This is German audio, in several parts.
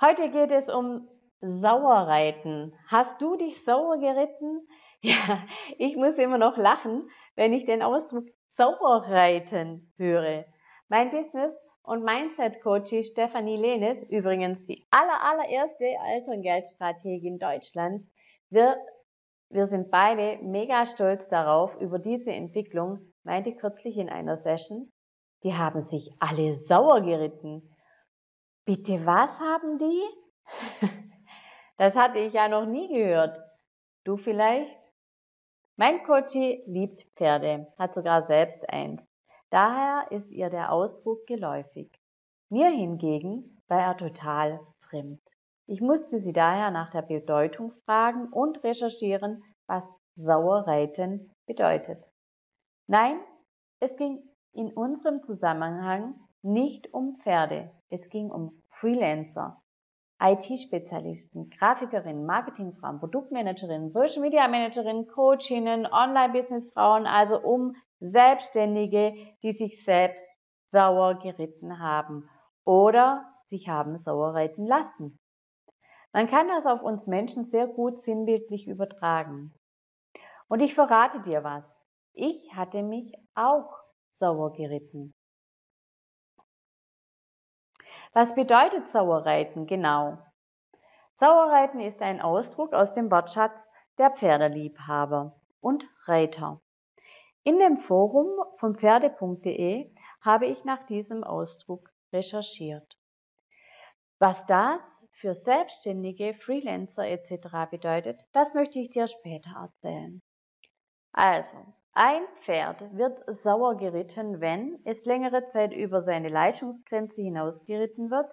Heute geht es um Sauerreiten. Hast du dich sauer geritten? Ja, ich muss immer noch lachen, wenn ich den Ausdruck Sauerreiten höre. Mein Business und Mindset Coach Stefanie Lehnes, übrigens die aller, allererste Elterngeldstrategin Deutschlands. Wir, wir sind beide mega stolz darauf, über diese Entwicklung, meinte kürzlich in einer Session, die haben sich alle sauer geritten. Bitte was haben die? Das hatte ich ja noch nie gehört. Du vielleicht? Mein Coachie liebt Pferde, hat sogar selbst eins. Daher ist ihr der Ausdruck geläufig. Mir hingegen war er total fremd. Ich musste sie daher nach der Bedeutung fragen und recherchieren, was Sauerreiten bedeutet. Nein, es ging in unserem Zusammenhang nicht um Pferde, es ging um Freelancer, IT-Spezialisten, Grafikerinnen, Marketingfrauen, Produktmanagerinnen, Social Media Managerinnen, Coachinnen, Online-Businessfrauen, also um Selbstständige, die sich selbst sauer geritten haben oder sich haben sauer reiten lassen. Man kann das auf uns Menschen sehr gut sinnbildlich übertragen. Und ich verrate dir was. Ich hatte mich auch sauer geritten. Was bedeutet Sauerreiten genau? Sauerreiten ist ein Ausdruck aus dem Wortschatz der Pferdeliebhaber und Reiter. In dem Forum von pferde.de habe ich nach diesem Ausdruck recherchiert. Was das für Selbstständige, Freelancer etc. bedeutet, das möchte ich dir später erzählen. Also, ein Pferd wird sauer geritten, wenn es längere Zeit über seine Leistungsgrenze hinaus geritten wird,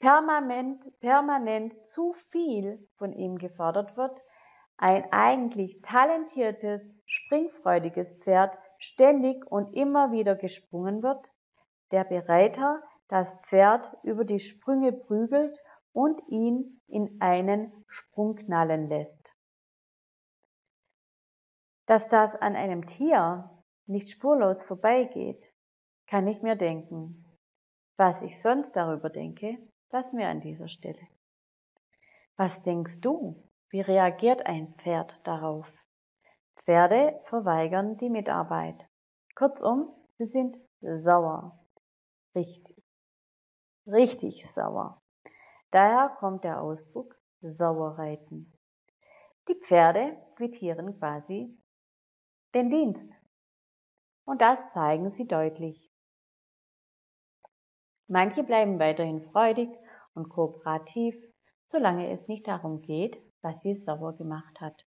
permanent, permanent zu viel von ihm gefordert wird, ein eigentlich talentiertes, springfreudiges Pferd ständig und immer wieder gesprungen wird, der Bereiter das Pferd über die Sprünge prügelt und ihn in einen Sprung knallen lässt. Dass das an einem Tier nicht spurlos vorbeigeht, kann ich mir denken. Was ich sonst darüber denke, lass mir an dieser Stelle. Was denkst du? Wie reagiert ein Pferd darauf? Pferde verweigern die Mitarbeit. Kurzum, sie sind sauer. Richtig. Richtig sauer. Daher kommt der Ausdruck Sauerreiten. Die Pferde quittieren quasi den Dienst. Und das zeigen sie deutlich. Manche bleiben weiterhin freudig und kooperativ, solange es nicht darum geht, was sie sauer gemacht hat.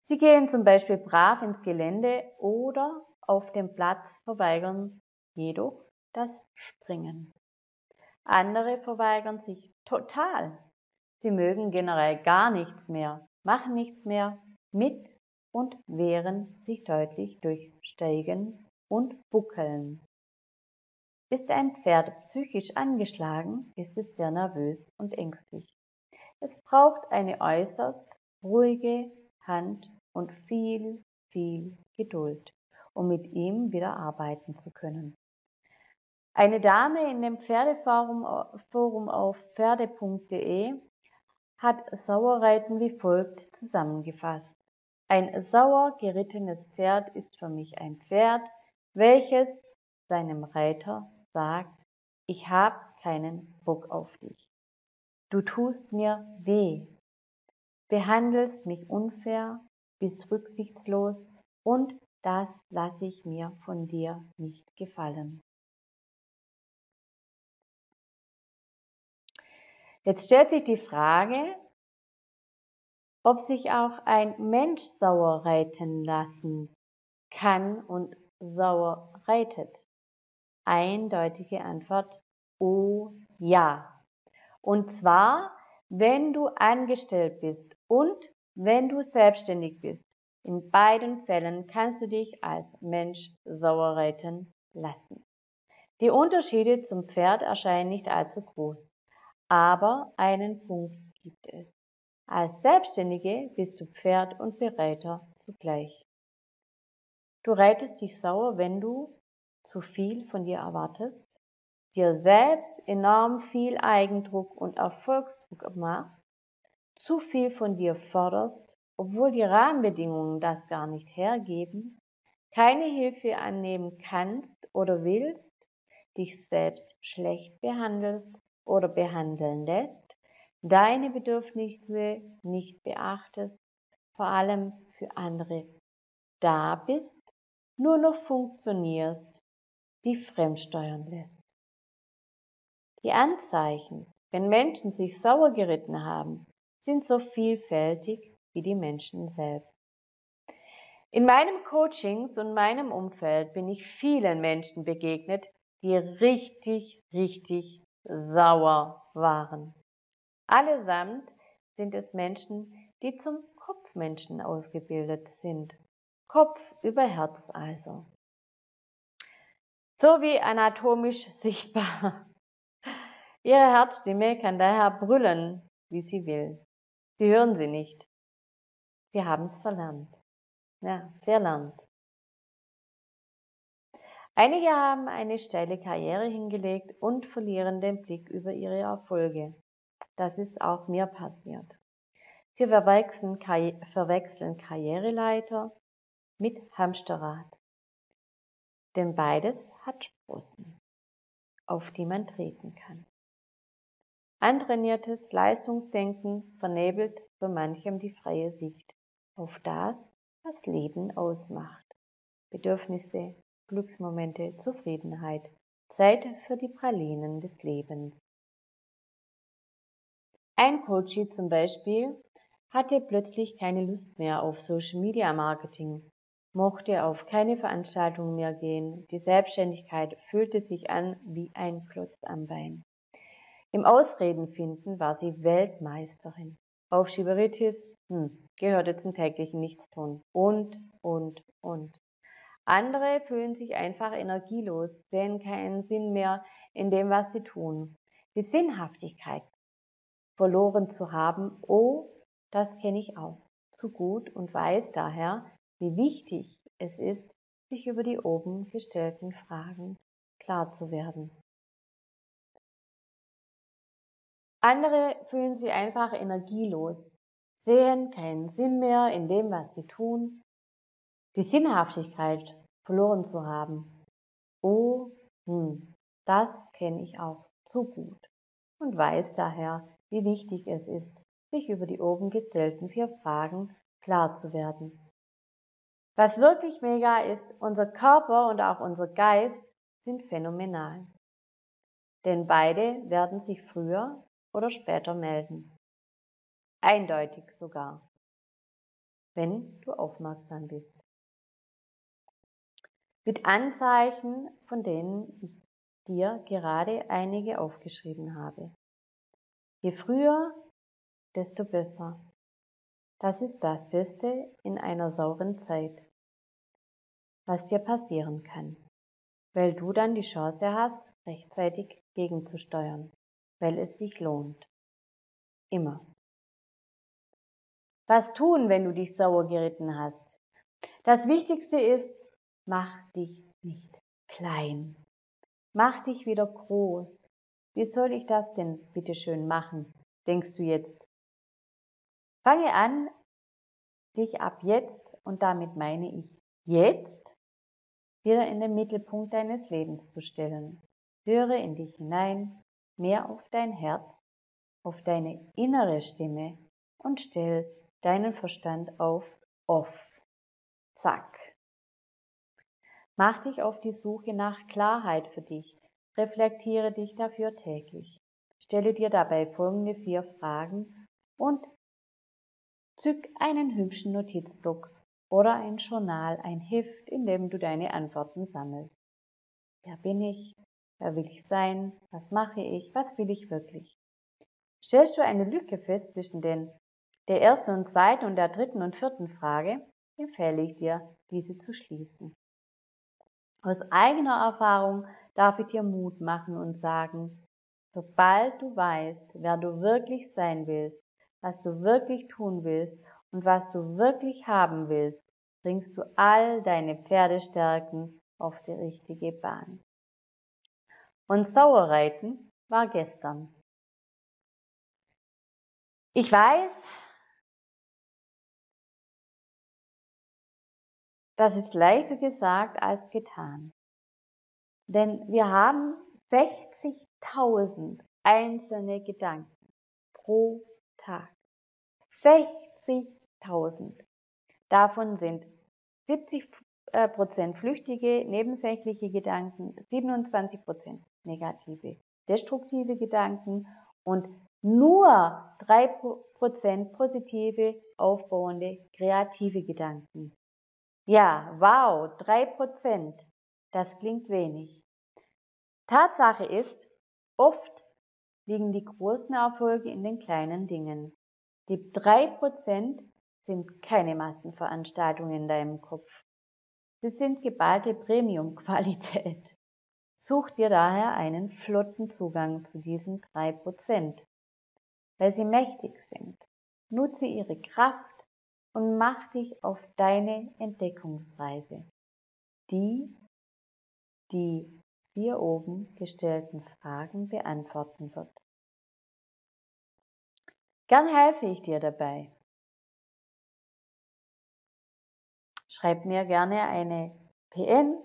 Sie gehen zum Beispiel brav ins Gelände oder auf dem Platz verweigern jedoch das Springen. Andere verweigern sich total. Sie mögen generell gar nichts mehr, machen nichts mehr mit und wehren sich deutlich durch Steigen und Buckeln. Ist ein Pferd psychisch angeschlagen, ist es sehr nervös und ängstlich. Es braucht eine äußerst ruhige Hand und viel, viel Geduld, um mit ihm wieder arbeiten zu können. Eine Dame in dem Pferdeforum auf pferde.de hat Sauerreiten wie folgt zusammengefasst. Ein sauer gerittenes Pferd ist für mich ein Pferd, welches seinem Reiter sagt, ich habe keinen Bock auf dich. Du tust mir weh, behandelst mich unfair, bist rücksichtslos und das lasse ich mir von dir nicht gefallen. Jetzt stellt sich die Frage, ob sich auch ein Mensch sauer reiten lassen kann und sauer reitet? Eindeutige Antwort, oh ja. Und zwar, wenn du angestellt bist und wenn du selbstständig bist. In beiden Fällen kannst du dich als Mensch sauer reiten lassen. Die Unterschiede zum Pferd erscheinen nicht allzu groß, aber einen Punkt gibt es. Als Selbstständige bist du Pferd und Bereiter zugleich. Du reitest dich sauer, wenn du zu viel von dir erwartest. dir selbst enorm viel Eigendruck und Erfolgsdruck machst, zu viel von dir forderst, obwohl die Rahmenbedingungen das gar nicht hergeben, keine Hilfe annehmen kannst oder willst, dich selbst schlecht behandelst oder behandeln lässt, deine Bedürfnisse nicht beachtest, vor allem für andere da bist, nur noch funktionierst, die fremdsteuern lässt. Die Anzeichen, wenn Menschen sich sauer geritten haben, sind so vielfältig wie die Menschen selbst. In meinem Coachings und meinem Umfeld bin ich vielen Menschen begegnet, die richtig, richtig sauer waren. Allesamt sind es Menschen, die zum Kopfmenschen ausgebildet sind. Kopf über Herz also. So wie anatomisch sichtbar. Ihre Herzstimme kann daher brüllen, wie sie will. Sie hören sie nicht. Sie haben es verlernt. Ja, verlernt. Einige haben eine steile Karriere hingelegt und verlieren den Blick über ihre Erfolge. Das ist auch mir passiert. Sie verwechseln, verwechseln Karriereleiter mit Hamsterrad. Denn beides hat Sprossen, auf die man treten kann. Antrainiertes Leistungsdenken vernebelt für manchem die freie Sicht auf das, was Leben ausmacht. Bedürfnisse, Glücksmomente, Zufriedenheit, Zeit für die Pralinen des Lebens. Ein Coachie zum Beispiel hatte plötzlich keine Lust mehr auf Social Media Marketing, mochte auf keine Veranstaltungen mehr gehen, die Selbstständigkeit fühlte sich an wie ein Klotz am Bein. Im Ausreden finden war sie Weltmeisterin. Aufschieberitis hm, gehörte zum täglichen Nichtstun. Und, und, und. Andere fühlen sich einfach energielos, sehen keinen Sinn mehr in dem, was sie tun. Die Sinnhaftigkeit verloren zu haben, oh, das kenne ich auch zu gut und weiß daher, wie wichtig es ist, sich über die oben gestellten Fragen klar zu werden. Andere fühlen sich einfach energielos, sehen keinen Sinn mehr in dem, was sie tun, die Sinnhaftigkeit verloren zu haben. Oh, hm, das kenne ich auch zu gut und weiß daher, wie wichtig es ist, sich über die oben gestellten vier Fragen klar zu werden. Was wirklich mega ist, unser Körper und auch unser Geist sind phänomenal. Denn beide werden sich früher oder später melden. Eindeutig sogar, wenn du aufmerksam bist. Mit Anzeichen, von denen ich dir gerade einige aufgeschrieben habe. Je früher, desto besser. Das ist das Beste in einer sauren Zeit, was dir passieren kann, weil du dann die Chance hast, rechtzeitig gegenzusteuern weil es sich lohnt. Immer. Was tun, wenn du dich sauer geritten hast? Das Wichtigste ist, mach dich nicht klein. Mach dich wieder groß. Wie soll ich das denn bitte schön machen, denkst du jetzt? Fange an, dich ab jetzt, und damit meine ich jetzt, wieder in den Mittelpunkt deines Lebens zu stellen. Höre in dich hinein, mehr auf dein Herz, auf deine innere Stimme und stell deinen Verstand auf off. Zack. Mach dich auf die Suche nach Klarheit für dich. Reflektiere dich dafür täglich. Stelle dir dabei folgende vier Fragen und zück einen hübschen Notizblock oder ein Journal, ein Heft, in dem du deine Antworten sammelst. Wer bin ich? Wer will ich sein? Was mache ich? Was will ich wirklich? Stellst du eine Lücke fest zwischen den, der ersten und zweiten und der dritten und vierten Frage, empfehle ich dir, diese zu schließen. Aus eigener Erfahrung darf ich dir Mut machen und sagen, sobald du weißt, wer du wirklich sein willst, was du wirklich tun willst und was du wirklich haben willst, bringst du all deine Pferdestärken auf die richtige Bahn. Und Sauerreiten war gestern. Ich weiß, das ist leichter gesagt als getan. Denn wir haben 60.000 einzelne Gedanken pro Tag. 60.000. Davon sind 70 äh, Prozent flüchtige, nebensächliche Gedanken, 27 Prozent negative, destruktive Gedanken und nur 3 Prozent positive, aufbauende, kreative Gedanken. Ja, wow, 3 Prozent. Das klingt wenig. Tatsache ist, oft liegen die großen Erfolge in den kleinen Dingen. Die 3% sind keine Massenveranstaltungen in deinem Kopf. Sie sind geballte Premium-Qualität. Such dir daher einen flotten Zugang zu diesen 3%, weil sie mächtig sind. Nutze ihre Kraft und mach dich auf deine Entdeckungsreise, die die vier oben gestellten Fragen beantworten wird. Gern helfe ich dir dabei. Schreib mir gerne eine PN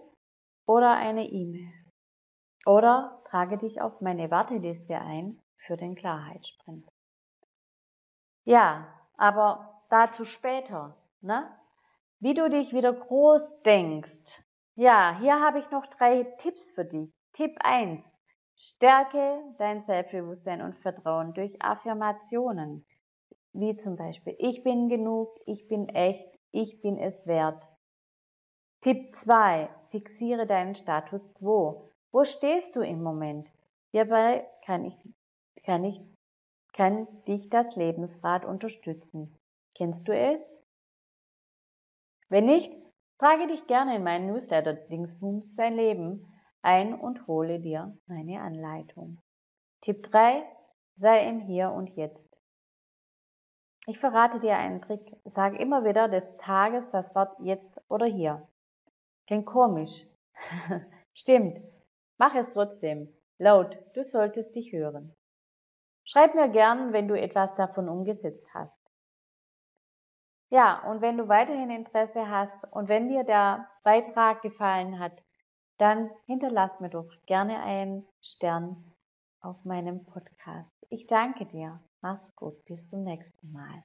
oder eine E-Mail. Oder trage dich auf meine Warteliste ein für den Klarheitssprint. Ja, aber dazu später, ne? Wie du dich wieder groß denkst, ja, hier habe ich noch drei Tipps für dich. Tipp 1. Stärke dein Selbstbewusstsein und Vertrauen durch Affirmationen. Wie zum Beispiel, ich bin genug, ich bin echt, ich bin es wert. Tipp 2. Fixiere deinen Status quo. Wo stehst du im Moment? Hierbei kann ich, kann ich, kann dich das Lebensrad unterstützen. Kennst du es? Wenn nicht, Trage dich gerne in meinen Newsletter Dingsbums dein Leben ein und hole dir meine Anleitung. Tipp 3. Sei im Hier und Jetzt. Ich verrate dir einen Trick. Sag immer wieder des Tages das Wort jetzt oder hier. Klingt komisch. Stimmt. Mach es trotzdem. Laut, du solltest dich hören. Schreib mir gern, wenn du etwas davon umgesetzt hast. Ja, und wenn du weiterhin Interesse hast und wenn dir der Beitrag gefallen hat, dann hinterlass mir doch gerne einen Stern auf meinem Podcast. Ich danke dir. Mach's gut. Bis zum nächsten Mal.